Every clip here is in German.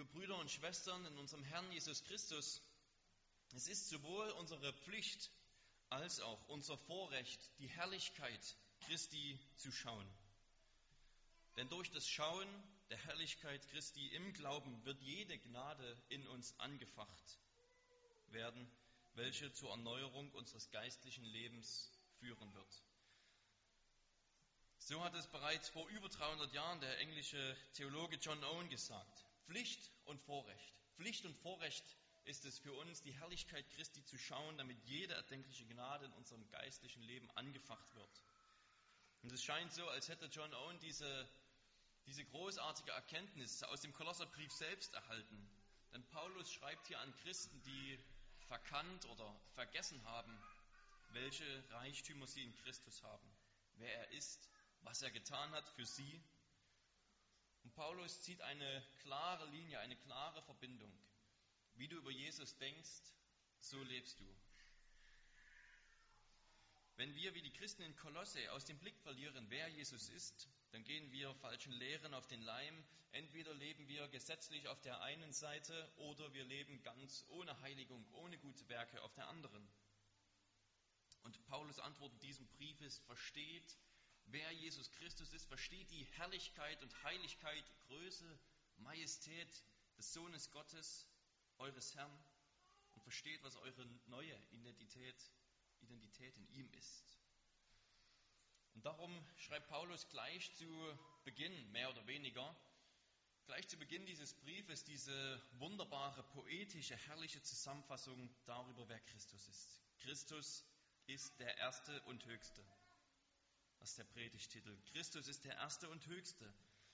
liebe Brüder und Schwestern in unserem Herrn Jesus Christus, es ist sowohl unsere Pflicht als auch unser Vorrecht, die Herrlichkeit Christi zu schauen. Denn durch das Schauen der Herrlichkeit Christi im Glauben wird jede Gnade in uns angefacht werden, welche zur Erneuerung unseres geistlichen Lebens führen wird. So hat es bereits vor über 300 Jahren der englische Theologe John Owen gesagt. Pflicht und Vorrecht. Pflicht und Vorrecht ist es für uns, die Herrlichkeit Christi zu schauen, damit jede erdenkliche Gnade in unserem geistlichen Leben angefacht wird. Und es scheint so, als hätte John Owen diese, diese großartige Erkenntnis aus dem Kolosserbrief selbst erhalten. Denn Paulus schreibt hier an Christen, die verkannt oder vergessen haben, welche Reichtümer sie in Christus haben, wer er ist, was er getan hat für sie. Und Paulus zieht eine klare Linie, eine klare Verbindung. Wie du über Jesus denkst, so lebst du. Wenn wir wie die Christen in Kolosse aus dem Blick verlieren, wer Jesus ist, dann gehen wir falschen Lehren auf den Leim. Entweder leben wir gesetzlich auf der einen Seite oder wir leben ganz ohne Heiligung, ohne gute Werke auf der anderen. Und Paulus Antwort in diesem Brief ist, versteht, wer Jesus Christus ist, versteht die Herrlichkeit und Heiligkeit, Größe, Majestät des Sohnes Gottes, eures Herrn und versteht, was eure neue Identität, Identität in ihm ist. Und darum schreibt Paulus gleich zu Beginn, mehr oder weniger, gleich zu Beginn dieses Briefes diese wunderbare, poetische, herrliche Zusammenfassung darüber, wer Christus ist. Christus ist der Erste und Höchste. Das ist der Predigtitel. Christus ist der Erste und Höchste.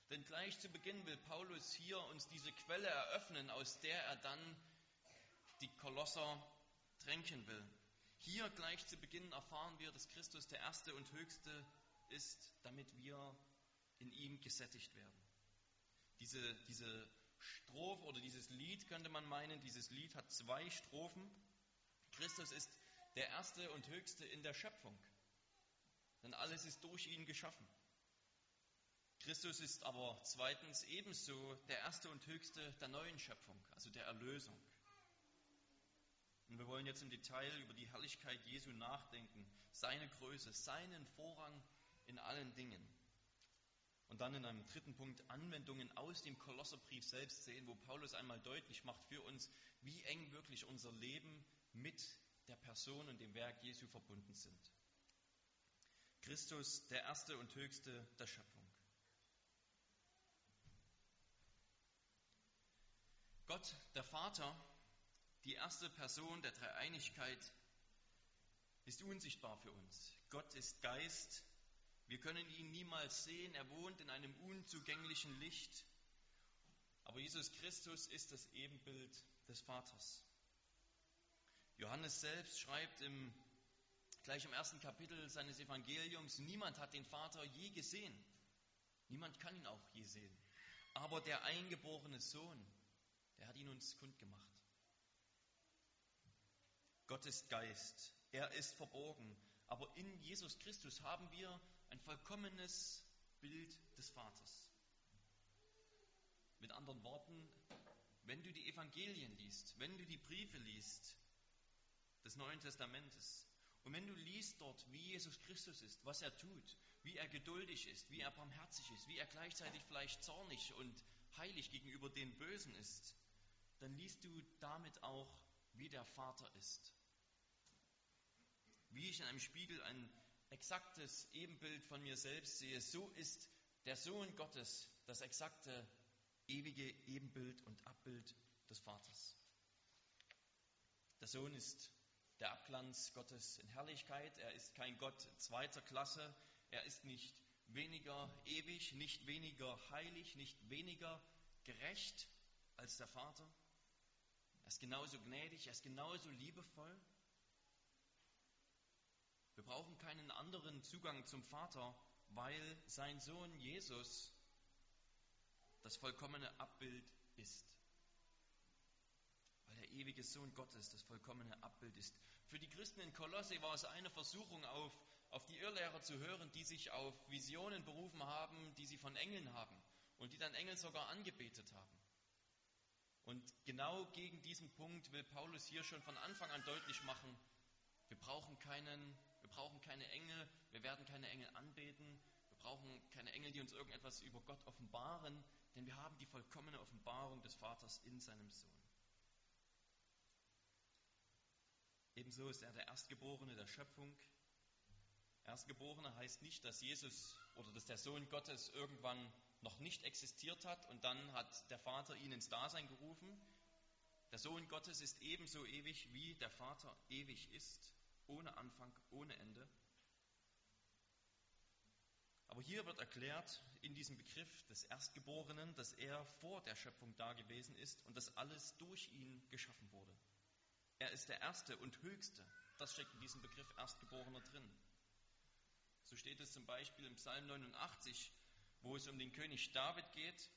Denn gleich zu Beginn will Paulus hier uns diese Quelle eröffnen, aus der er dann die Kolosser tränken will. Hier gleich zu Beginn erfahren wir, dass Christus der Erste und Höchste ist, damit wir in ihm gesättigt werden. Diese, diese Strophe oder dieses Lied könnte man meinen, dieses Lied hat zwei Strophen. Christus ist der Erste und Höchste in der Schöpfung, denn alles ist durch ihn geschaffen. Christus ist aber zweitens ebenso der Erste und Höchste der neuen Schöpfung, also der Erlösung. Und wir wollen jetzt im Detail über die Herrlichkeit Jesu nachdenken, seine Größe, seinen Vorrang in allen Dingen. Und dann in einem dritten Punkt Anwendungen aus dem Kolosserbrief selbst sehen, wo Paulus einmal deutlich macht für uns, wie eng wirklich unser Leben mit der Person und dem Werk Jesu verbunden sind. Christus, der Erste und Höchste der Schöpfung. Gott, der Vater, die erste Person der Dreieinigkeit ist unsichtbar für uns. Gott ist Geist. Wir können ihn niemals sehen. Er wohnt in einem unzugänglichen Licht. Aber Jesus Christus ist das Ebenbild des Vaters. Johannes selbst schreibt im, gleich im ersten Kapitel seines Evangeliums, niemand hat den Vater je gesehen. Niemand kann ihn auch je sehen. Aber der eingeborene Sohn, der hat ihn uns kundgemacht. Gott ist Geist, er ist verborgen, aber in Jesus Christus haben wir ein vollkommenes Bild des Vaters. Mit anderen Worten, wenn du die Evangelien liest, wenn du die Briefe liest des Neuen Testamentes und wenn du liest dort, wie Jesus Christus ist, was er tut, wie er geduldig ist, wie er barmherzig ist, wie er gleichzeitig vielleicht zornig und heilig gegenüber den Bösen ist, dann liest du damit auch, wie der Vater ist. Wie ich in einem Spiegel ein exaktes Ebenbild von mir selbst sehe, so ist der Sohn Gottes das exakte, ewige Ebenbild und Abbild des Vaters. Der Sohn ist der Abglanz Gottes in Herrlichkeit. Er ist kein Gott zweiter Klasse. Er ist nicht weniger ewig, nicht weniger heilig, nicht weniger gerecht als der Vater. Er ist genauso gnädig, er ist genauso liebevoll. Wir brauchen keinen anderen Zugang zum Vater, weil sein Sohn Jesus das vollkommene Abbild ist. Weil der ewige Sohn Gottes das vollkommene Abbild ist. Für die Christen in Kolosse war es eine Versuchung, auf, auf die Irrlehrer zu hören, die sich auf Visionen berufen haben, die sie von Engeln haben und die dann Engel sogar angebetet haben. Und genau gegen diesen Punkt will Paulus hier schon von Anfang an deutlich machen, wir brauchen keinen, wir brauchen keine Engel, wir werden keine Engel anbeten, wir brauchen keine Engel, die uns irgendetwas über Gott offenbaren, denn wir haben die vollkommene Offenbarung des Vaters in seinem Sohn. Ebenso ist er der Erstgeborene der Schöpfung. Erstgeborene heißt nicht, dass Jesus oder dass der Sohn Gottes irgendwann noch nicht existiert hat und dann hat der Vater ihn ins Dasein gerufen. Der Sohn Gottes ist ebenso ewig, wie der Vater ewig ist, ohne Anfang, ohne Ende. Aber hier wird erklärt in diesem Begriff des Erstgeborenen, dass er vor der Schöpfung da gewesen ist und dass alles durch ihn geschaffen wurde. Er ist der Erste und Höchste. Das steckt in diesem Begriff Erstgeborener drin. So steht es zum Beispiel im Psalm 89, wo es um den König David geht.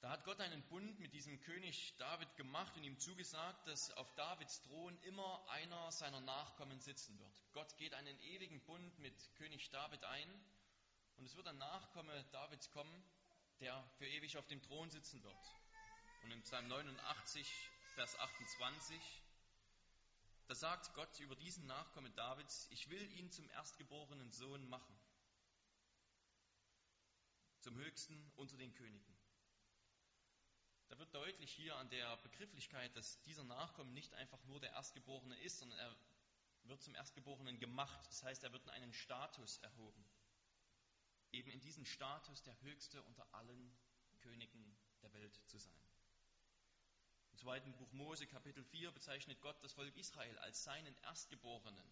Da hat Gott einen Bund mit diesem König David gemacht und ihm zugesagt, dass auf Davids Thron immer einer seiner Nachkommen sitzen wird. Gott geht einen ewigen Bund mit König David ein und es wird ein Nachkomme Davids kommen, der für ewig auf dem Thron sitzen wird. Und im Psalm 89 Vers 28, da sagt Gott über diesen Nachkommen Davids, ich will ihn zum erstgeborenen Sohn machen, zum höchsten unter den Königen. Da wird deutlich hier an der Begrifflichkeit, dass dieser Nachkommen nicht einfach nur der Erstgeborene ist, sondern er wird zum Erstgeborenen gemacht. Das heißt, er wird in einen Status erhoben. Eben in diesen Status der Höchste unter allen Königen der Welt zu sein. Im zweiten Buch Mose, Kapitel 4, bezeichnet Gott das Volk Israel als seinen Erstgeborenen.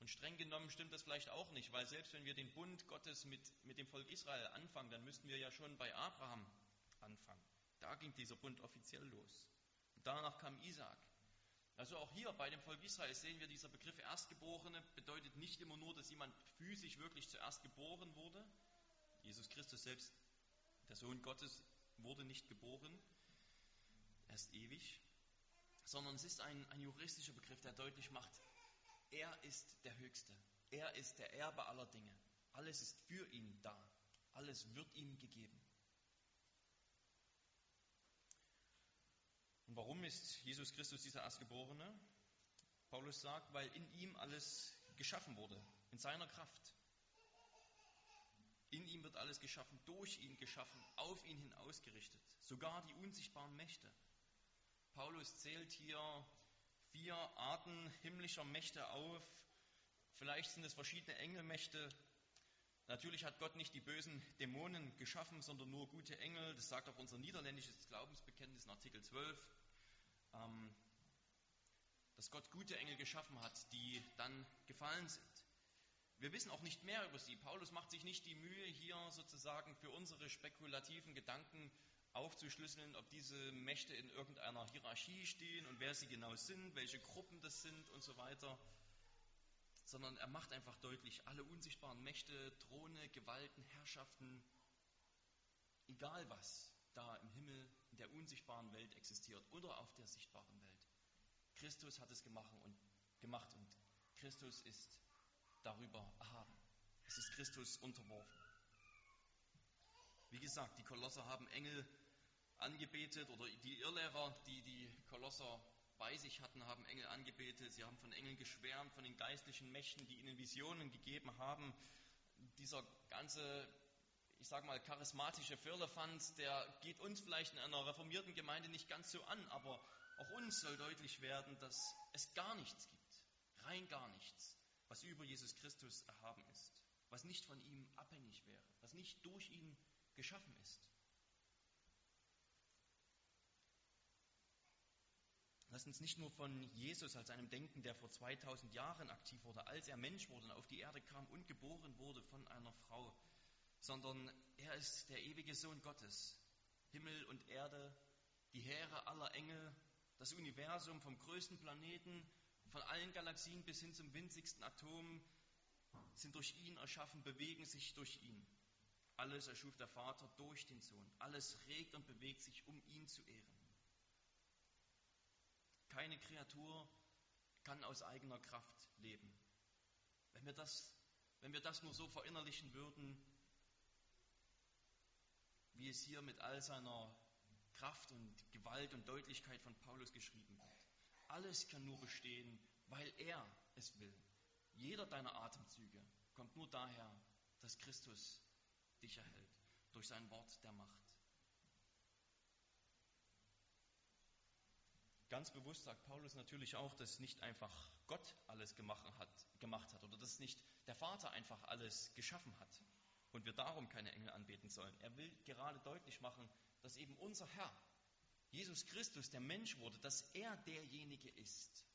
Und streng genommen stimmt das vielleicht auch nicht, weil selbst wenn wir den Bund Gottes mit, mit dem Volk Israel anfangen, dann müssten wir ja schon bei Abraham anfangen. Da ging dieser Bund offiziell los. Und danach kam Isaac. Also auch hier bei dem Volk Israel sehen wir, dieser Begriff Erstgeborene bedeutet nicht immer nur, dass jemand physisch wirklich zuerst geboren wurde. Jesus Christus selbst, der Sohn Gottes, wurde nicht geboren, er ist ewig, sondern es ist ein, ein juristischer Begriff, der deutlich macht, er ist der Höchste, er ist der Erbe aller Dinge, alles ist für ihn da, alles wird ihm gegeben. Und warum ist Jesus Christus dieser Erstgeborene? Paulus sagt, weil in ihm alles geschaffen wurde, in seiner Kraft. In ihm wird alles geschaffen, durch ihn geschaffen, auf ihn hin ausgerichtet, sogar die unsichtbaren Mächte. Paulus zählt hier vier Arten himmlischer Mächte auf. Vielleicht sind es verschiedene Engelmächte. Natürlich hat Gott nicht die bösen Dämonen geschaffen, sondern nur gute Engel. Das sagt auch unser niederländisches Glaubensbekenntnis in Artikel 12, ähm, dass Gott gute Engel geschaffen hat, die dann gefallen sind. Wir wissen auch nicht mehr über sie. Paulus macht sich nicht die Mühe, hier sozusagen für unsere spekulativen Gedanken aufzuschlüsseln, ob diese Mächte in irgendeiner Hierarchie stehen und wer sie genau sind, welche Gruppen das sind und so weiter, sondern er macht einfach deutlich, alle unsichtbaren Mächte, Throne, Gewalten, Herrschaften, egal was da im Himmel, in der unsichtbaren Welt existiert oder auf der sichtbaren Welt. Christus hat es gemacht und, gemacht und Christus ist darüber erhaben. Es ist Christus unterworfen. Wie gesagt, die Kolosser haben Engel angebetet oder die Irrlehrer, die die Kolosser bei sich hatten, haben Engel angebetet. Sie haben von Engeln geschwärmt, von den geistlichen Mächten, die ihnen Visionen gegeben haben. Dieser ganze, ich sage mal, charismatische Firlefanz, der geht uns vielleicht in einer reformierten Gemeinde nicht ganz so an, aber auch uns soll deutlich werden, dass es gar nichts gibt, rein gar nichts, was über Jesus Christus erhaben ist, was nicht von ihm abhängig wäre, was nicht durch ihn geschaffen ist. Lass uns nicht nur von Jesus als einem denken, der vor 2000 Jahren aktiv wurde, als er Mensch wurde und auf die Erde kam und geboren wurde von einer Frau, sondern er ist der ewige Sohn Gottes. Himmel und Erde, die Heere aller Engel, das Universum vom größten Planeten, von allen Galaxien bis hin zum winzigsten Atom, sind durch ihn erschaffen, bewegen sich durch ihn. Alles erschuf der Vater durch den Sohn. Alles regt und bewegt sich, um ihn zu ehren. Keine Kreatur kann aus eigener Kraft leben. Wenn wir das, wenn wir das nur so verinnerlichen würden, wie es hier mit all seiner Kraft und Gewalt und Deutlichkeit von Paulus geschrieben wird. Alles kann nur bestehen, weil er es will. Jeder deiner Atemzüge kommt nur daher, dass Christus dich erhält, durch sein Wort der Macht. Ganz bewusst sagt Paulus natürlich auch, dass nicht einfach Gott alles gemacht hat, gemacht hat oder dass nicht der Vater einfach alles geschaffen hat und wir darum keine Engel anbeten sollen. Er will gerade deutlich machen, dass eben unser Herr, Jesus Christus, der Mensch wurde, dass er derjenige ist,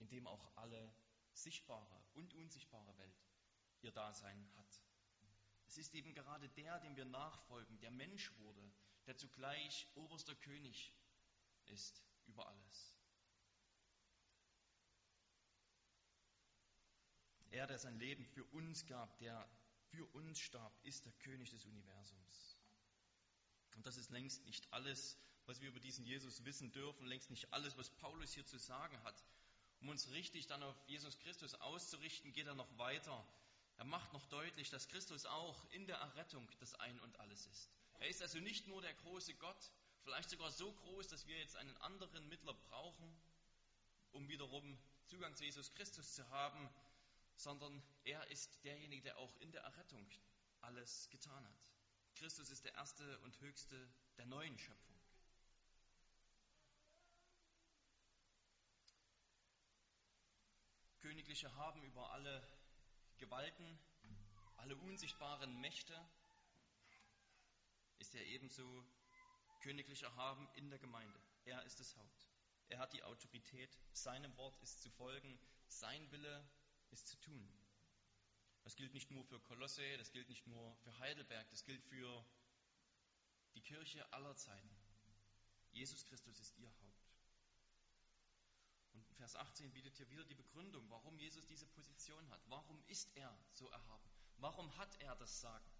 in dem auch alle sichtbare und unsichtbare Welt ihr Dasein hat. Es ist eben gerade der, dem wir nachfolgen, der Mensch wurde, der zugleich oberster König ist über alles. Er, der sein Leben für uns gab, der für uns starb, ist der König des Universums. Und das ist längst nicht alles, was wir über diesen Jesus wissen dürfen, längst nicht alles, was Paulus hier zu sagen hat. Um uns richtig dann auf Jesus Christus auszurichten, geht er noch weiter. Er macht noch deutlich, dass Christus auch in der Errettung das Ein und alles ist. Er ist also nicht nur der große Gott, vielleicht sogar so groß, dass wir jetzt einen anderen Mittler brauchen, um wiederum Zugang zu Jesus Christus zu haben, sondern er ist derjenige, der auch in der Errettung alles getan hat. Christus ist der erste und höchste der neuen Schöpfung. Königliche haben über alle Gewalten, alle unsichtbaren Mächte, ist er ebenso königlicher haben in der Gemeinde. Er ist das Haupt. Er hat die Autorität, seinem Wort ist zu folgen, sein Wille ist zu tun. Das gilt nicht nur für Kolosse, das gilt nicht nur für Heidelberg, das gilt für die Kirche aller Zeiten. Jesus Christus ist ihr Haupt. Und Vers 18 bietet hier wieder die Begründung, warum Jesus diese Position hat. Warum ist er so erhaben? Warum hat er das Sagen?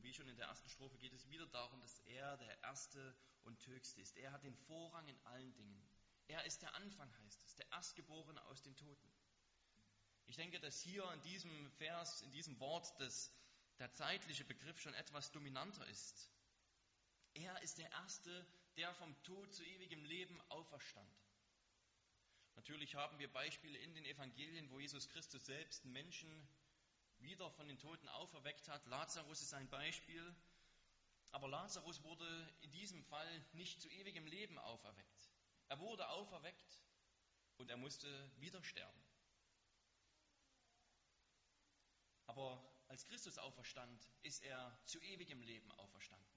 Und wie schon in der ersten Strophe geht es wieder darum, dass er der Erste und Höchste ist. Er hat den Vorrang in allen Dingen. Er ist der Anfang, heißt es, der Erstgeborene aus den Toten. Ich denke, dass hier in diesem Vers, in diesem Wort, das, der zeitliche Begriff schon etwas dominanter ist. Er ist der Erste, der vom Tod zu ewigem Leben auferstand. Natürlich haben wir Beispiele in den Evangelien, wo Jesus Christus selbst Menschen wieder von den Toten auferweckt hat. Lazarus ist ein Beispiel. Aber Lazarus wurde in diesem Fall nicht zu ewigem Leben auferweckt. Er wurde auferweckt und er musste wieder sterben. Aber als Christus auferstand, ist er zu ewigem Leben auferstanden.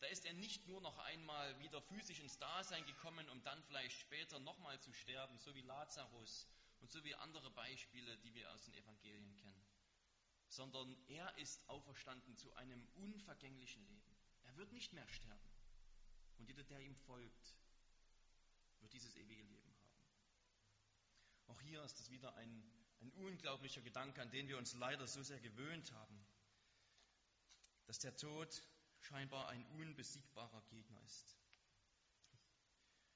Da ist er nicht nur noch einmal wieder physisch ins Dasein gekommen, um dann vielleicht später nochmal zu sterben, so wie Lazarus und so wie andere Beispiele, die wir aus den Evangelien kennen, sondern er ist auferstanden zu einem unvergänglichen Leben. Er wird nicht mehr sterben. Und jeder, der ihm folgt, wird dieses ewige Leben haben. Auch hier ist es wieder ein ein unglaublicher Gedanke, an den wir uns leider so sehr gewöhnt haben, dass der Tod scheinbar ein unbesiegbarer Gegner ist.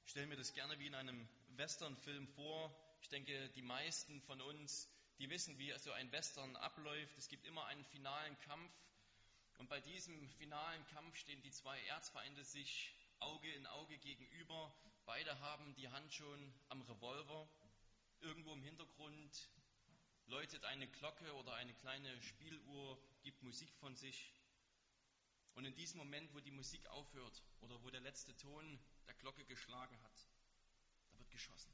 Ich stelle mir das gerne wie in einem Westernfilm vor. Ich denke, die meisten von uns, die wissen, wie so ein Western abläuft. Es gibt immer einen finalen Kampf. Und bei diesem finalen Kampf stehen die zwei Erzfeinde sich Auge in Auge gegenüber. Beide haben die Hand schon am Revolver. Irgendwo im Hintergrund läutet eine Glocke oder eine kleine Spieluhr, gibt Musik von sich. Und in diesem Moment, wo die Musik aufhört oder wo der letzte Ton der Glocke geschlagen hat, da wird geschossen.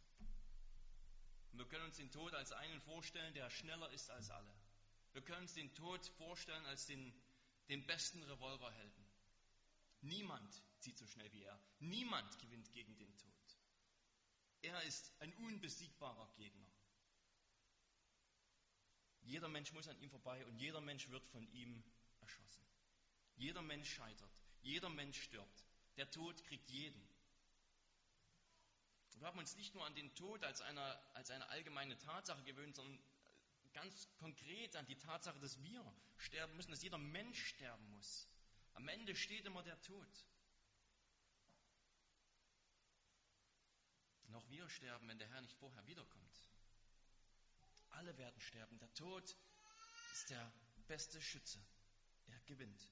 Und wir können uns den Tod als einen vorstellen, der schneller ist als alle. Wir können uns den Tod vorstellen als den, den besten Revolverhelden. Niemand zieht so schnell wie er. Niemand gewinnt gegen den Tod. Er ist ein unbesiegbarer Gegner. Jeder Mensch muss an ihm vorbei und jeder Mensch wird von ihm erschossen. Jeder Mensch scheitert. Jeder Mensch stirbt. Der Tod kriegt jeden. Wir haben uns nicht nur an den Tod als eine, als eine allgemeine Tatsache gewöhnt, sondern ganz konkret an die Tatsache, dass wir sterben müssen, dass jeder Mensch sterben muss. Am Ende steht immer der Tod. Und auch wir sterben, wenn der Herr nicht vorher wiederkommt. Alle werden sterben. Der Tod ist der beste Schütze. Er gewinnt.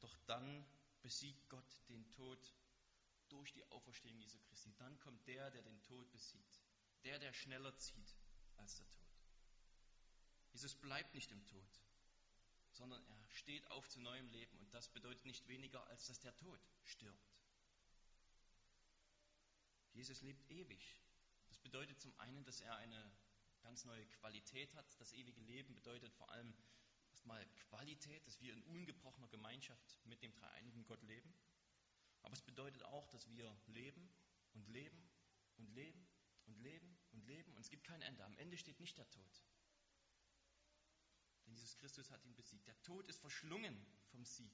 Doch dann besiegt Gott den Tod durch die Auferstehung Jesu Christi. Dann kommt der, der den Tod besiegt. Der, der schneller zieht als der Tod. Jesus bleibt nicht im Tod, sondern er steht auf zu neuem Leben. Und das bedeutet nicht weniger, als dass der Tod stirbt. Jesus lebt ewig. Das bedeutet zum einen, dass er eine ganz neue Qualität hat. Das ewige Leben bedeutet vor allem erstmal Qualität, dass wir in ungebrochener Gemeinschaft mit dem dreieinigen Gott leben. Aber es bedeutet auch, dass wir leben und leben und leben und leben und leben und es gibt kein Ende. Am Ende steht nicht der Tod. Denn Jesus Christus hat ihn besiegt. Der Tod ist verschlungen vom Sieg.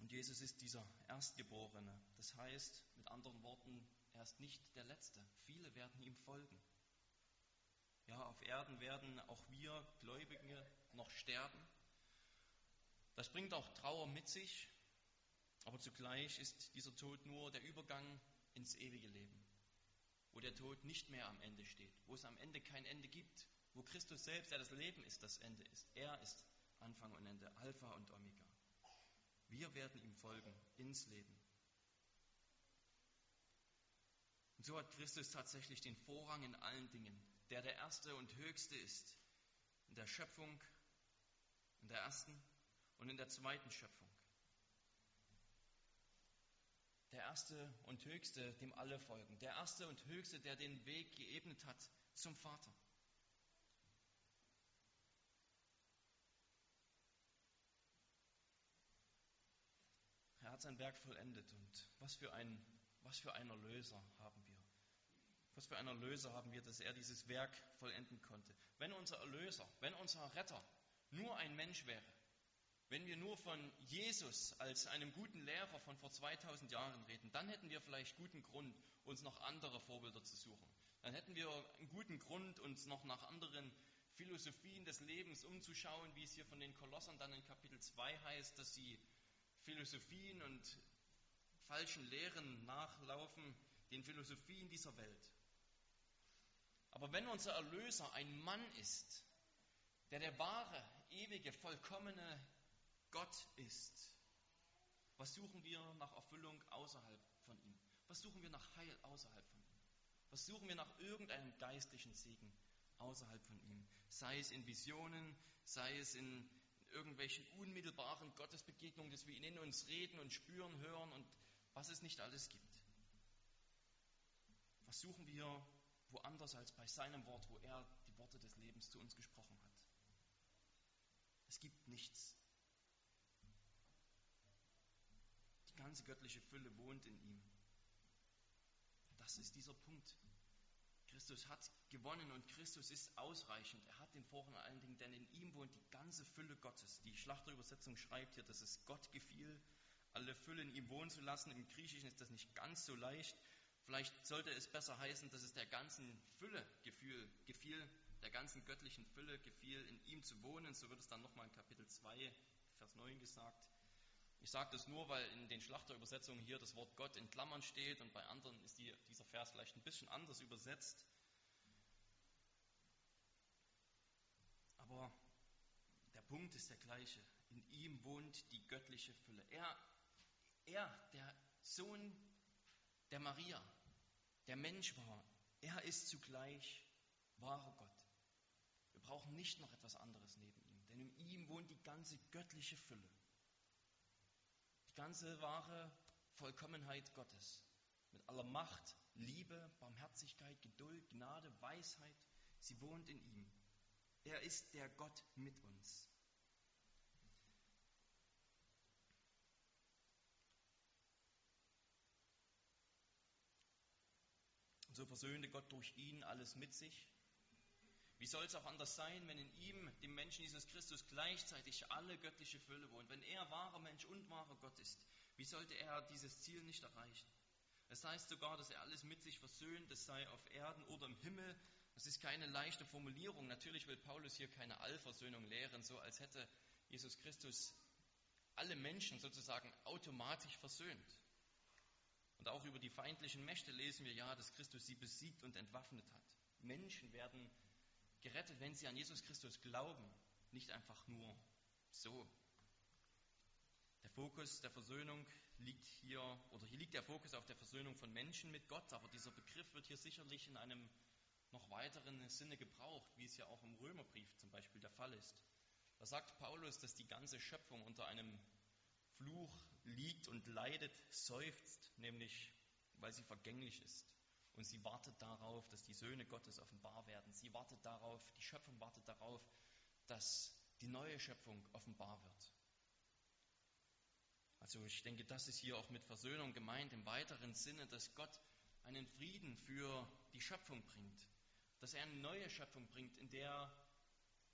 Und Jesus ist dieser Erstgeborene. Das heißt, mit anderen Worten, er ist nicht der Letzte. Viele werden ihm folgen. Ja, auf Erden werden auch wir Gläubige noch sterben. Das bringt auch Trauer mit sich, aber zugleich ist dieser Tod nur der Übergang ins ewige Leben, wo der Tod nicht mehr am Ende steht, wo es am Ende kein Ende gibt, wo Christus selbst, der das Leben ist, das Ende ist. Er ist Anfang und Ende, Alpha und Omega. Wir werden ihm folgen ins Leben. Und so hat Christus tatsächlich den Vorrang in allen Dingen, der der Erste und Höchste ist, in der Schöpfung, in der ersten und in der zweiten Schöpfung. Der Erste und Höchste, dem alle folgen. Der Erste und Höchste, der den Weg geebnet hat zum Vater. Er hat sein Werk vollendet und was für ein, was für ein Erlöser haben wir. Was für ein Erlöser haben wir, dass er dieses Werk vollenden konnte. Wenn unser Erlöser, wenn unser Retter nur ein Mensch wäre, wenn wir nur von Jesus als einem guten Lehrer von vor 2000 Jahren reden, dann hätten wir vielleicht guten Grund, uns noch andere Vorbilder zu suchen. Dann hätten wir einen guten Grund, uns noch nach anderen Philosophien des Lebens umzuschauen, wie es hier von den Kolossern dann in Kapitel 2 heißt, dass sie Philosophien und falschen Lehren nachlaufen, den Philosophien dieser Welt. Aber wenn unser Erlöser ein Mann ist, der der wahre, ewige, vollkommene Gott ist, was suchen wir nach Erfüllung außerhalb von ihm? Was suchen wir nach Heil außerhalb von ihm? Was suchen wir nach irgendeinem geistlichen Segen außerhalb von ihm? Sei es in Visionen, sei es in irgendwelchen unmittelbaren Gottesbegegnungen, dass wir ihn in uns reden und spüren, hören und was es nicht alles gibt. Was suchen wir woanders als bei seinem Wort, wo er die Worte des Lebens zu uns gesprochen hat? Es gibt nichts. Die ganze göttliche Fülle wohnt in ihm. Das ist dieser Punkt. Christus hat gewonnen und Christus ist ausreichend. Er hat den Vorrang an allen Dingen, denn in ihm wohnt die ganze Fülle Gottes. Die Schlachterübersetzung schreibt hier, dass es Gott gefiel, alle Fülle in ihm wohnen zu lassen. Im Griechischen ist das nicht ganz so leicht. Vielleicht sollte es besser heißen, dass es der ganzen Fülle gefiel, gefiel der ganzen göttlichen Fülle gefiel, in ihm zu wohnen. So wird es dann nochmal in Kapitel 2, Vers 9 gesagt. Ich sage das nur, weil in den Schlachterübersetzungen hier das Wort Gott in Klammern steht und bei anderen ist die, dieser Vers vielleicht ein bisschen anders übersetzt. Aber der Punkt ist der gleiche. In ihm wohnt die göttliche Fülle. Er, er, der Sohn der Maria, der Mensch war, er ist zugleich wahrer Gott. Wir brauchen nicht noch etwas anderes neben ihm, denn in ihm wohnt die ganze göttliche Fülle. Ganze wahre Vollkommenheit Gottes. Mit aller Macht, Liebe, Barmherzigkeit, Geduld, Gnade, Weisheit. Sie wohnt in ihm. Er ist der Gott mit uns. Und so versöhnte Gott durch ihn alles mit sich. Wie soll es auch anders sein, wenn in ihm, dem Menschen Jesus Christus, gleichzeitig alle göttliche Fülle wohnt? Wenn er wahrer Mensch und wahrer Gott ist, wie sollte er dieses Ziel nicht erreichen? Es heißt sogar, dass er alles mit sich versöhnt, es sei auf Erden oder im Himmel, das ist keine leichte Formulierung. Natürlich will Paulus hier keine Allversöhnung lehren, so als hätte Jesus Christus alle Menschen sozusagen automatisch versöhnt. Und auch über die feindlichen Mächte lesen wir ja, dass Christus sie besiegt und entwaffnet hat. Menschen werden gerettet, wenn sie an Jesus Christus glauben, nicht einfach nur so. Fokus der Versöhnung liegt hier, oder hier liegt der Fokus auf der Versöhnung von Menschen mit Gott, aber dieser Begriff wird hier sicherlich in einem noch weiteren Sinne gebraucht, wie es ja auch im Römerbrief zum Beispiel der Fall ist. Da sagt Paulus, dass die ganze Schöpfung unter einem Fluch liegt und leidet, seufzt, nämlich weil sie vergänglich ist. Und sie wartet darauf, dass die Söhne Gottes offenbar werden. Sie wartet darauf, die Schöpfung wartet darauf, dass die neue Schöpfung offenbar wird. Also ich denke, das ist hier auch mit Versöhnung gemeint im weiteren Sinne, dass Gott einen Frieden für die Schöpfung bringt, dass er eine neue Schöpfung bringt, in der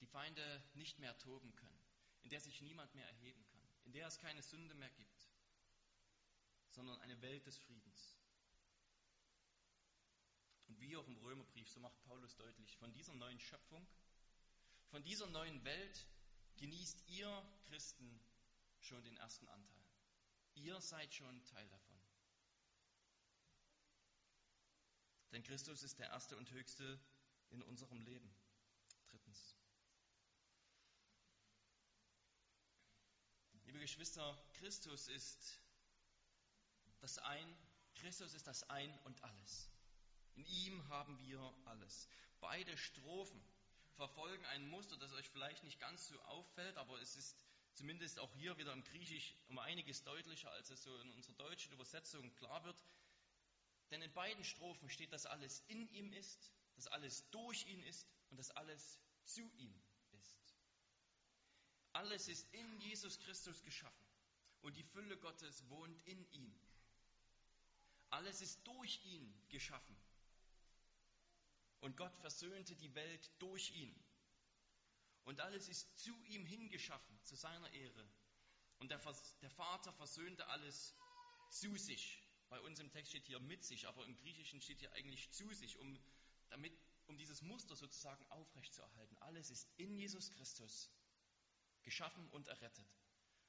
die Feinde nicht mehr toben können, in der sich niemand mehr erheben kann, in der es keine Sünde mehr gibt, sondern eine Welt des Friedens. Wie auch im Römerbrief, so macht Paulus deutlich, von dieser neuen Schöpfung, von dieser neuen Welt genießt ihr Christen schon den ersten Anteil. Ihr seid schon Teil davon. Denn Christus ist der erste und höchste in unserem Leben. Drittens. Liebe Geschwister, Christus ist das Ein, Christus ist das Ein und alles. In ihm haben wir alles. Beide Strophen verfolgen ein Muster, das euch vielleicht nicht ganz so auffällt, aber es ist zumindest auch hier wieder im Griechisch um einiges deutlicher, als es so in unserer deutschen Übersetzung klar wird. Denn in beiden Strophen steht, dass alles in ihm ist, dass alles durch ihn ist und dass alles zu ihm ist. Alles ist in Jesus Christus geschaffen und die Fülle Gottes wohnt in ihm. Alles ist durch ihn geschaffen und Gott versöhnte die Welt durch ihn. Und alles ist zu ihm hingeschaffen, zu seiner Ehre. Und der, der Vater versöhnte alles zu sich. Bei uns im Text steht hier mit sich, aber im Griechischen steht hier eigentlich zu sich, um, damit, um dieses Muster sozusagen aufrechtzuerhalten. Alles ist in Jesus Christus geschaffen und errettet.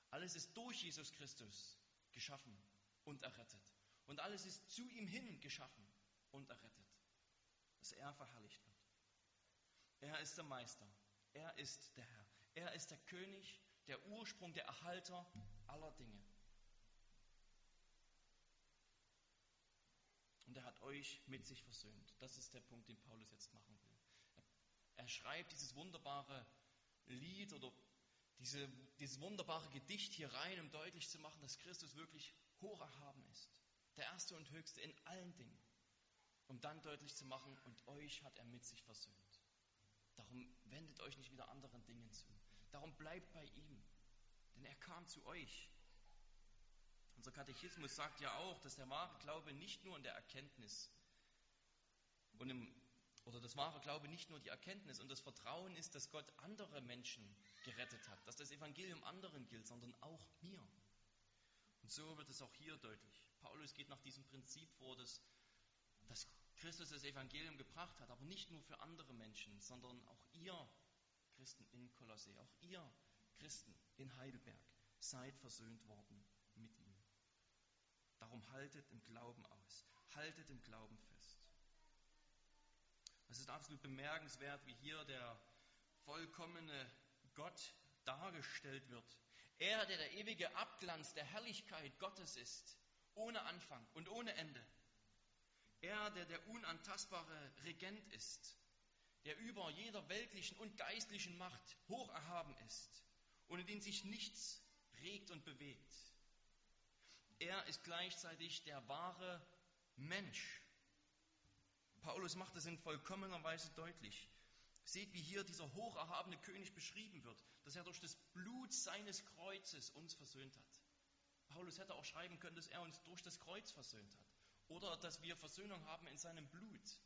Alles ist durch Jesus Christus geschaffen und errettet. Und alles ist zu ihm hin geschaffen und errettet, dass er verherrlicht wird. Er ist der Meister, er ist der Herr. Er ist der König, der Ursprung, der Erhalter aller Dinge. Und er hat euch mit sich versöhnt. Das ist der Punkt, den Paulus jetzt machen will. Er schreibt dieses wunderbare Lied oder diese, dieses wunderbare Gedicht hier rein, um deutlich zu machen, dass Christus wirklich hoch erhaben ist. Der Erste und Höchste in allen Dingen. Um dann deutlich zu machen, und euch hat er mit sich versöhnt. Darum wendet euch nicht wieder anderen Dingen zu. Darum bleibt bei ihm, denn er kam zu euch. Unser Katechismus sagt ja auch, dass der wahre Glaube nicht nur in der Erkenntnis und im, oder das wahre Glaube nicht nur die Erkenntnis und das Vertrauen ist, dass Gott andere Menschen gerettet hat, dass das Evangelium anderen gilt, sondern auch mir. Und so wird es auch hier deutlich. Paulus geht nach diesem Prinzip vor, dass, dass Christus das Evangelium gebracht hat, aber nicht nur für andere Menschen, sondern auch ihr Christen in Kolosse, auch ihr Christen in Heidelberg seid versöhnt worden mit ihm. Darum haltet im Glauben aus, haltet im Glauben fest. Es ist absolut bemerkenswert, wie hier der vollkommene Gott dargestellt wird. Er, der der ewige Abglanz der Herrlichkeit Gottes ist, ohne Anfang und ohne Ende. Er, der der unantastbare Regent ist, der über jeder weltlichen und geistlichen Macht hoch erhaben ist, ohne den sich nichts regt und bewegt. Er ist gleichzeitig der wahre Mensch. Paulus macht es in vollkommener Weise deutlich. Seht, wie hier dieser hoch erhabene König beschrieben wird, dass er durch das Blut seines Kreuzes uns versöhnt hat. Paulus hätte auch schreiben können, dass er uns durch das Kreuz versöhnt hat oder dass wir Versöhnung haben in seinem Blut.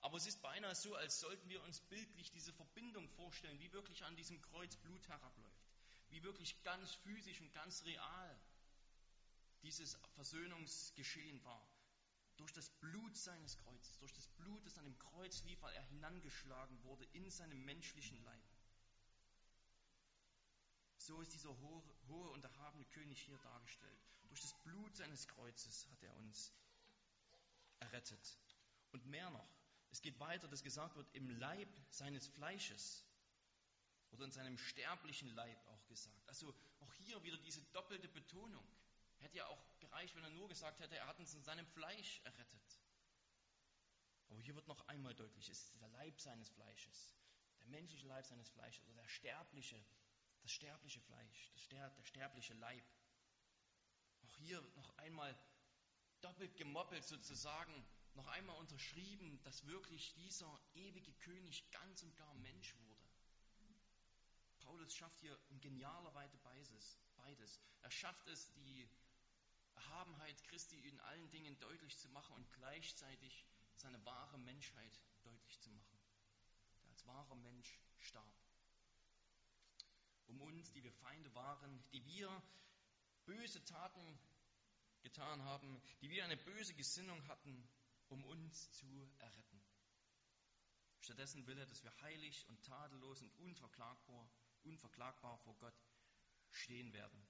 Aber es ist beinahe so, als sollten wir uns bildlich diese Verbindung vorstellen, wie wirklich an diesem Kreuz Blut herabläuft, wie wirklich ganz physisch und ganz real dieses Versöhnungsgeschehen war. Durch das Blut seines Kreuzes, durch das Blut, das an dem Kreuz lief, weil er hinangeschlagen wurde in seinem menschlichen Leib. So ist dieser hohe, hohe und erhabene König hier dargestellt. Durch das Blut seines Kreuzes hat er uns errettet. Und mehr noch, es geht weiter, dass gesagt wird, im Leib seines Fleisches oder in seinem sterblichen Leib auch gesagt. Also auch hier wieder diese doppelte Betonung. Hätte ja auch gereicht, wenn er nur gesagt hätte, er hat uns in seinem Fleisch errettet. Aber hier wird noch einmal deutlich, es ist der Leib seines Fleisches, der menschliche Leib seines Fleisches oder der sterbliche, das sterbliche Fleisch, der sterbliche Leib. Auch hier noch einmal doppelt gemoppelt sozusagen, noch einmal unterschrieben, dass wirklich dieser ewige König ganz und gar Mensch wurde. Paulus schafft hier in genialer Weise beides. Er schafft es, die Erhabenheit Christi in allen Dingen deutlich zu machen und gleichzeitig seine wahre Menschheit deutlich zu machen, der als wahrer Mensch starb. Um uns, die wir Feinde waren, die wir böse Taten getan haben, die wir eine böse Gesinnung hatten, um uns zu erretten. Stattdessen will er, dass wir heilig und tadellos und unverklagbar, unverklagbar vor Gott stehen werden.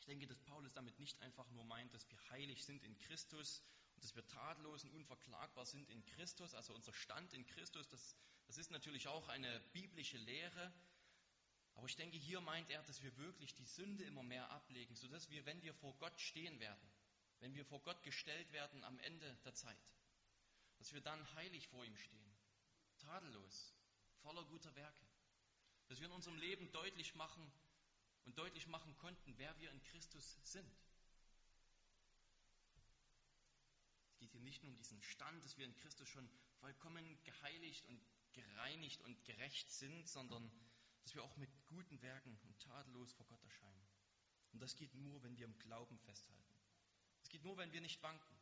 Ich denke, dass Paulus damit nicht einfach nur meint, dass wir heilig sind in Christus und dass wir tadellos und unverklagbar sind in Christus, also unser Stand in Christus. Das, das ist natürlich auch eine biblische Lehre. Aber ich denke, hier meint er, dass wir wirklich die Sünde immer mehr ablegen, sodass wir, wenn wir vor Gott stehen werden, wenn wir vor Gott gestellt werden am Ende der Zeit, dass wir dann heilig vor ihm stehen, tadellos, voller guter Werke, dass wir in unserem Leben deutlich machen und deutlich machen konnten, wer wir in Christus sind. Es geht hier nicht nur um diesen Stand, dass wir in Christus schon vollkommen geheiligt und gereinigt und gerecht sind, sondern dass wir auch mit guten Werken und tadellos vor Gott erscheinen. Und das geht nur, wenn wir im Glauben festhalten. Es geht nur, wenn wir nicht wanken.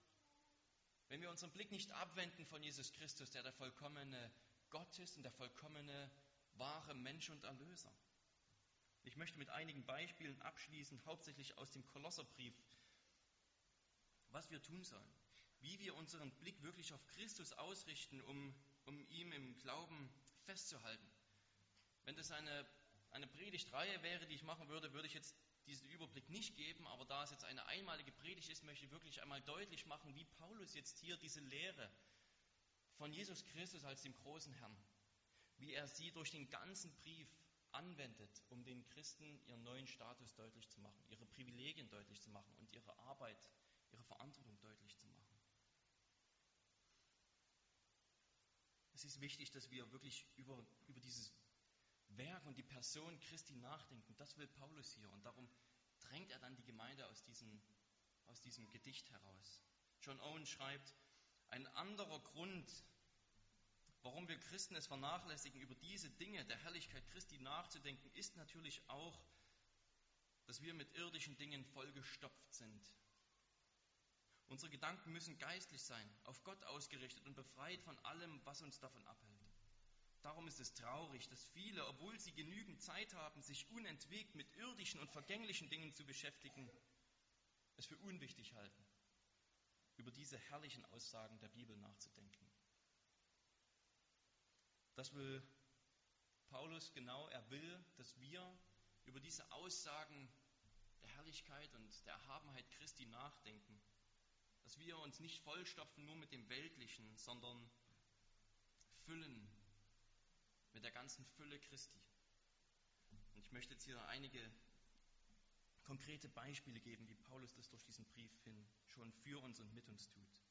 Wenn wir unseren Blick nicht abwenden von Jesus Christus, der der vollkommene Gott ist und der vollkommene, wahre Mensch und Erlöser. Ich möchte mit einigen Beispielen abschließen, hauptsächlich aus dem Kolosserbrief, was wir tun sollen, wie wir unseren Blick wirklich auf Christus ausrichten, um, um ihm im Glauben festzuhalten. Wenn das eine, eine Predigtreihe wäre, die ich machen würde, würde ich jetzt diesen Überblick nicht geben, aber da es jetzt eine einmalige Predigt ist, möchte ich wirklich einmal deutlich machen, wie Paulus jetzt hier diese Lehre von Jesus Christus als dem großen Herrn, wie er sie durch den ganzen Brief anwendet, um den Christen ihren neuen Status deutlich zu machen, ihre Privilegien deutlich zu machen und ihre Arbeit, ihre Verantwortung deutlich zu machen. Es ist wichtig, dass wir wirklich über, über dieses Werk und die Person Christi nachdenken. Das will Paulus hier und darum drängt er dann die Gemeinde aus diesem, aus diesem Gedicht heraus. John Owen schreibt, ein anderer Grund, warum wir Christen es vernachlässigen, über diese Dinge der Herrlichkeit Christi nachzudenken, ist natürlich auch, dass wir mit irdischen Dingen vollgestopft sind. Unsere Gedanken müssen geistlich sein, auf Gott ausgerichtet und befreit von allem, was uns davon abhält. Darum ist es traurig, dass viele, obwohl sie genügend Zeit haben, sich unentwegt mit irdischen und vergänglichen Dingen zu beschäftigen, es für unwichtig halten, über diese herrlichen Aussagen der Bibel nachzudenken. Das will Paulus genau, er will, dass wir über diese Aussagen der Herrlichkeit und der Erhabenheit Christi nachdenken, dass wir uns nicht vollstopfen nur mit dem Weltlichen, sondern füllen mit der ganzen Fülle Christi. Und ich möchte jetzt hier einige konkrete Beispiele geben, wie Paulus das durch diesen Brief hin schon für uns und mit uns tut.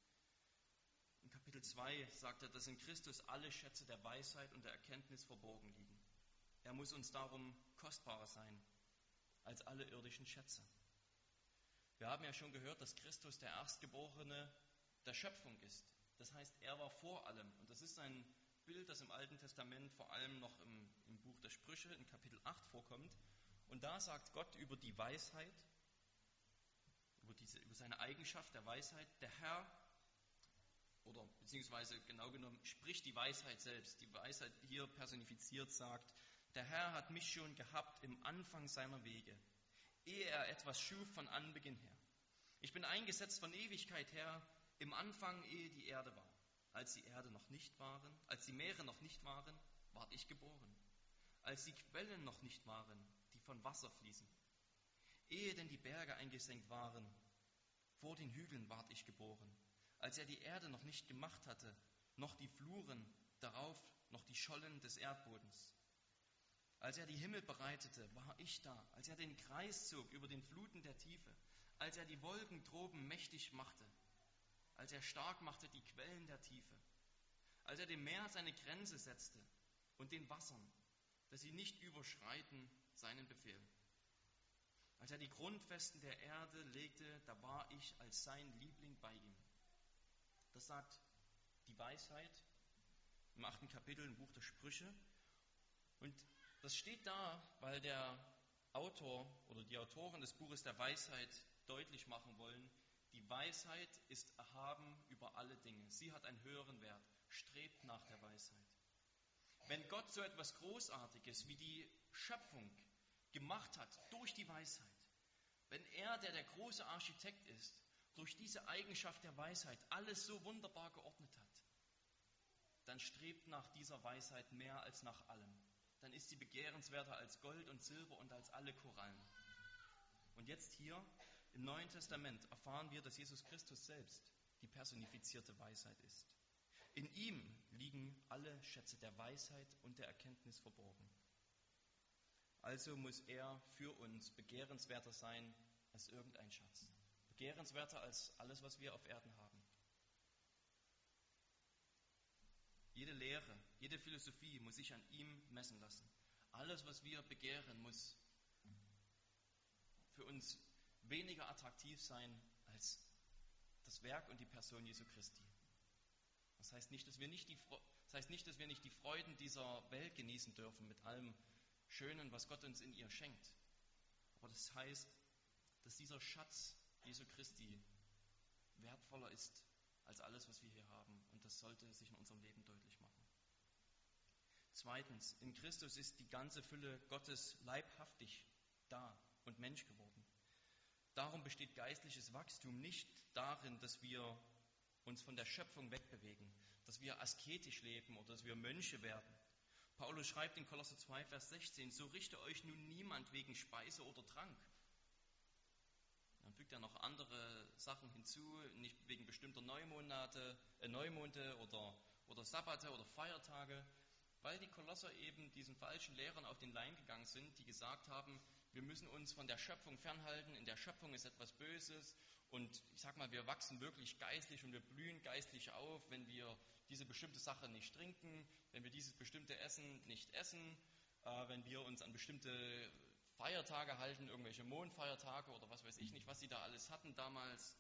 In Kapitel 2 sagt er, dass in Christus alle Schätze der Weisheit und der Erkenntnis verborgen liegen. Er muss uns darum kostbarer sein als alle irdischen Schätze. Wir haben ja schon gehört, dass Christus der Erstgeborene der Schöpfung ist. Das heißt, er war vor allem. Und das ist ein Bild, das im Alten Testament vor allem noch im, im Buch der Sprüche in Kapitel 8 vorkommt. Und da sagt Gott über die Weisheit, über, diese, über seine Eigenschaft der Weisheit, der Herr, oder beziehungsweise genau genommen spricht die Weisheit selbst. Die Weisheit hier personifiziert sagt, der Herr hat mich schon gehabt im Anfang seiner Wege, ehe er etwas schuf von Anbeginn her. Ich bin eingesetzt von Ewigkeit her, im Anfang, ehe die Erde war. Als die Erde noch nicht waren, als die Meere noch nicht waren, ward ich geboren. Als die Quellen noch nicht waren, die von Wasser fließen. Ehe denn die Berge eingesenkt waren, vor den Hügeln ward ich geboren. Als er die Erde noch nicht gemacht hatte, noch die Fluren darauf, noch die Schollen des Erdbodens. Als er die Himmel bereitete, war ich da. Als er den Kreis zog über den Fluten der Tiefe, als er die Wolken droben mächtig machte, als er stark machte die Quellen der Tiefe, als er dem Meer seine Grenze setzte und den Wassern, dass sie nicht überschreiten seinen Befehl. Als er die Grundfesten der Erde legte, da war ich als sein Liebling bei ihm. Das sagt die Weisheit im achten Kapitel im Buch der Sprüche. Und das steht da, weil der Autor oder die Autoren des Buches der Weisheit deutlich machen wollen, die Weisheit ist erhaben über alle Dinge. Sie hat einen höheren Wert. Strebt nach der Weisheit. Wenn Gott so etwas Großartiges wie die Schöpfung gemacht hat durch die Weisheit, wenn er, der der große Architekt ist, durch diese Eigenschaft der Weisheit alles so wunderbar geordnet hat, dann strebt nach dieser Weisheit mehr als nach allem. Dann ist sie begehrenswerter als Gold und Silber und als alle Korallen. Und jetzt hier im Neuen Testament erfahren wir, dass Jesus Christus selbst die personifizierte Weisheit ist. In ihm liegen alle Schätze der Weisheit und der Erkenntnis verborgen. Also muss er für uns begehrenswerter sein als irgendein Schatz. Begehrenswerter als alles, was wir auf Erden haben. Jede Lehre, jede Philosophie muss sich an ihm messen lassen. Alles, was wir begehren, muss für uns weniger attraktiv sein als das Werk und die Person Jesu Christi. Das heißt nicht, dass wir nicht die, das heißt nicht, dass wir nicht die Freuden dieser Welt genießen dürfen mit allem Schönen, was Gott uns in ihr schenkt. Aber das heißt, dass dieser Schatz Jesu Christi wertvoller ist als alles, was wir hier haben. Und das sollte sich in unserem Leben deutlich machen. Zweitens, in Christus ist die ganze Fülle Gottes leibhaftig da und Mensch geworden. Darum besteht geistliches Wachstum nicht darin, dass wir uns von der Schöpfung wegbewegen, dass wir asketisch leben oder dass wir Mönche werden. Paulus schreibt in Kolosser 2, Vers 16, so richte euch nun niemand wegen Speise oder Trank. Dann fügt er noch andere Sachen hinzu, nicht wegen bestimmter Neumonate, äh, Neumonde oder, oder Sabbate oder Feiertage, weil die Kolosser eben diesen falschen Lehrern auf den Leim gegangen sind, die gesagt haben, wir müssen uns von der Schöpfung fernhalten, in der Schöpfung ist etwas Böses und ich sag mal, wir wachsen wirklich geistlich und wir blühen geistlich auf, wenn wir diese bestimmte Sache nicht trinken, wenn wir dieses bestimmte Essen nicht essen, äh, wenn wir uns an bestimmte Feiertage halten, irgendwelche Mondfeiertage oder was weiß ich nicht, was sie da alles hatten damals.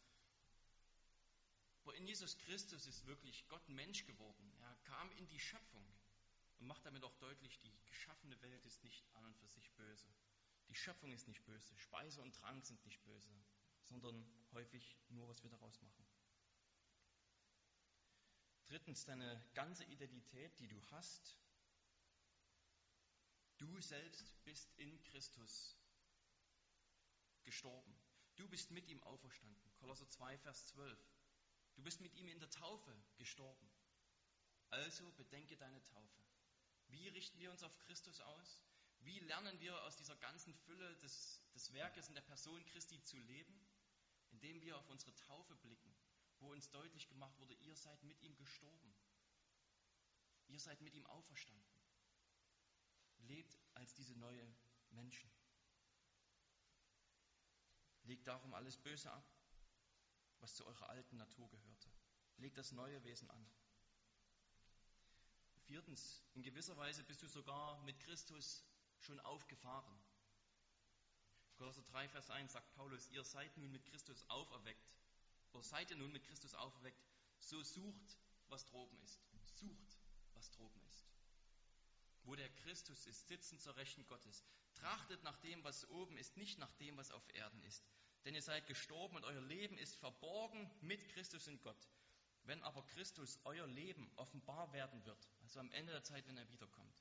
Aber in Jesus Christus ist wirklich Gott Mensch geworden. Er kam in die Schöpfung und macht damit auch deutlich, die geschaffene Welt ist nicht an und für sich böse. Die Schöpfung ist nicht böse. Speise und Trank sind nicht böse, sondern häufig nur, was wir daraus machen. Drittens, deine ganze Identität, die du hast, du selbst bist in Christus gestorben. Du bist mit ihm auferstanden. Kolosser 2, Vers 12. Du bist mit ihm in der Taufe gestorben. Also bedenke deine Taufe. Wie richten wir uns auf Christus aus? Wie lernen wir aus dieser ganzen Fülle des, des Werkes in der Person Christi zu leben? Indem wir auf unsere Taufe blicken, wo uns deutlich gemacht wurde, ihr seid mit ihm gestorben. Ihr seid mit ihm auferstanden. Lebt als diese neue Menschen. Legt darum alles Böse ab, was zu eurer alten Natur gehörte. Legt das neue Wesen an. Viertens, in gewisser Weise bist du sogar mit Christus schon aufgefahren. Kolosser 3, Vers 1 sagt Paulus, ihr seid nun mit Christus auferweckt, oder seid ihr nun mit Christus auferweckt, so sucht, was droben ist. Sucht, was droben ist. Wo der Christus ist, sitzen zur Rechten Gottes. Trachtet nach dem, was oben ist, nicht nach dem, was auf Erden ist. Denn ihr seid gestorben und euer Leben ist verborgen mit Christus in Gott. Wenn aber Christus euer Leben offenbar werden wird, also am Ende der Zeit, wenn er wiederkommt,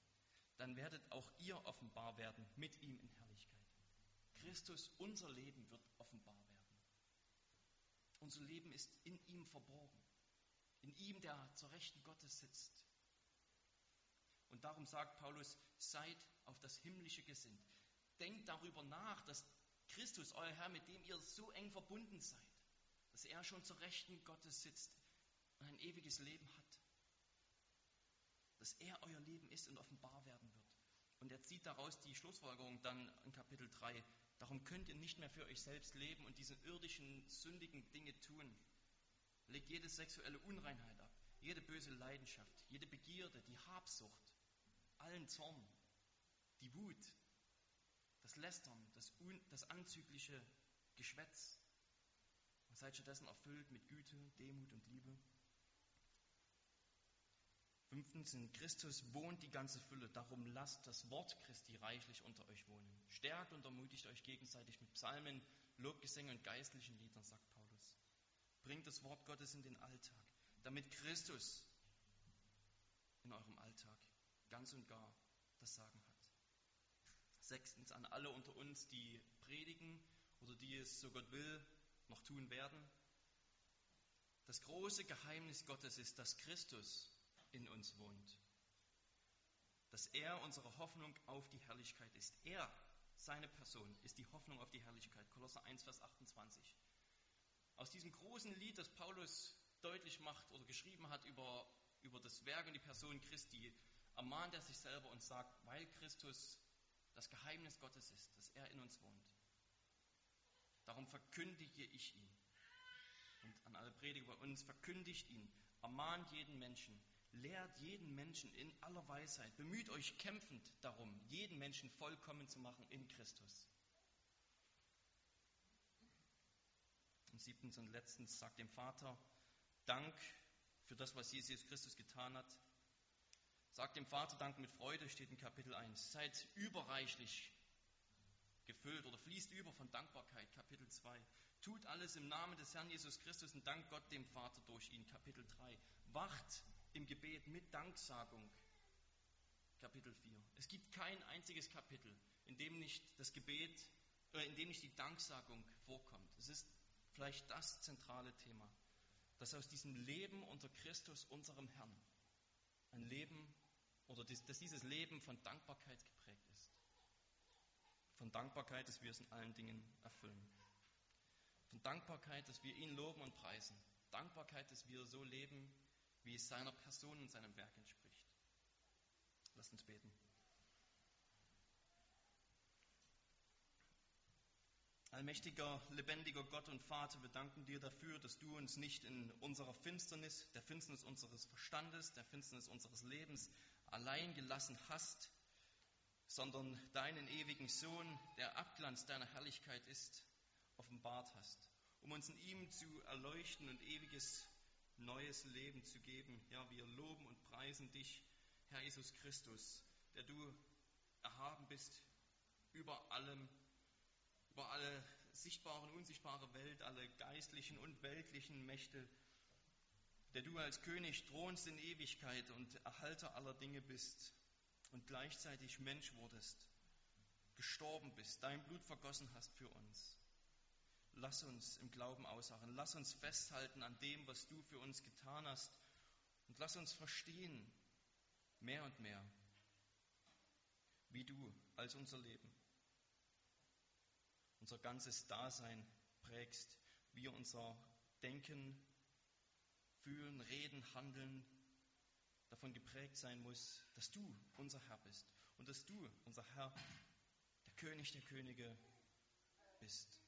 dann werdet auch ihr offenbar werden mit ihm in Herrlichkeit. Christus, unser Leben wird offenbar werden. Unser Leben ist in ihm verborgen. In ihm, der zur Rechten Gottes sitzt. Und darum sagt Paulus, seid auf das Himmlische gesinnt. Denkt darüber nach, dass Christus, euer Herr, mit dem ihr so eng verbunden seid, dass er schon zur Rechten Gottes sitzt und ein ewiges Leben hat dass er euer Leben ist und offenbar werden wird. Und er zieht daraus die Schlussfolgerung dann in Kapitel 3. Darum könnt ihr nicht mehr für euch selbst leben und diese irdischen, sündigen Dinge tun. Legt jede sexuelle Unreinheit ab, jede böse Leidenschaft, jede Begierde, die Habsucht, allen Zorn, die Wut, das Lästern, das, un, das anzügliche Geschwätz. Und seid stattdessen erfüllt mit Güte, Demut und Liebe. Fünftens, in Christus wohnt die ganze Fülle. Darum lasst das Wort Christi reichlich unter euch wohnen. Stärkt und ermutigt euch gegenseitig mit Psalmen, Lobgesängen und geistlichen Liedern, sagt Paulus. Bringt das Wort Gottes in den Alltag, damit Christus in eurem Alltag ganz und gar das Sagen hat. Sechstens, an alle unter uns, die predigen oder die es, so Gott will, noch tun werden. Das große Geheimnis Gottes ist, dass Christus in uns wohnt. Dass er unsere Hoffnung auf die Herrlichkeit ist. Er, seine Person, ist die Hoffnung auf die Herrlichkeit. Kolosser 1, Vers 28. Aus diesem großen Lied, das Paulus deutlich macht oder geschrieben hat über, über das Werk und die Person Christi, ermahnt er sich selber und sagt, weil Christus das Geheimnis Gottes ist, dass er in uns wohnt. Darum verkündige ich ihn. Und an alle Prediger bei uns, verkündigt ihn, ermahnt jeden Menschen, lehrt jeden Menschen in aller Weisheit, bemüht euch kämpfend darum, jeden Menschen vollkommen zu machen in Christus. Und siebtens und letztens sagt dem Vater Dank für das, was Jesus Christus getan hat. Sagt dem Vater Dank mit Freude, steht in Kapitel 1. Seid überreichlich gefüllt oder fließt über von Dankbarkeit, Kapitel 2. Tut alles im Namen des Herrn Jesus Christus und dankt Gott dem Vater durch ihn, Kapitel 3. Wacht im Gebet mit Danksagung. Kapitel 4. Es gibt kein einziges Kapitel, in dem nicht das Gebet, äh, in dem nicht die Danksagung vorkommt. Es ist vielleicht das zentrale Thema, dass aus diesem Leben unter Christus, unserem Herrn, ein Leben oder dass dieses Leben von Dankbarkeit geprägt ist. Von Dankbarkeit, dass wir es in allen Dingen erfüllen. Von Dankbarkeit, dass wir ihn loben und preisen. Dankbarkeit, dass wir so leben, wie es seiner Person und seinem Werk entspricht. Lasst uns beten. Allmächtiger, lebendiger Gott und Vater, wir danken dir dafür, dass du uns nicht in unserer Finsternis, der Finsternis unseres Verstandes, der Finsternis unseres Lebens allein gelassen hast, sondern deinen ewigen Sohn, der Abglanz deiner Herrlichkeit ist, offenbart hast, um uns in ihm zu erleuchten und ewiges neues Leben zu geben. Ja, wir loben und preisen dich, Herr Jesus Christus, der du erhaben bist über allem, über alle sichtbare und unsichtbare Welt, alle geistlichen und weltlichen Mächte, der du als König thronst in Ewigkeit und Erhalter aller Dinge bist und gleichzeitig Mensch wurdest, gestorben bist, dein Blut vergossen hast für uns. Lass uns im Glauben ausharren. Lass uns festhalten an dem, was du für uns getan hast. Und lass uns verstehen, mehr und mehr, wie du als unser Leben, unser ganzes Dasein prägst, wie unser Denken, Fühlen, Reden, Handeln davon geprägt sein muss, dass du unser Herr bist und dass du unser Herr, der König der Könige bist.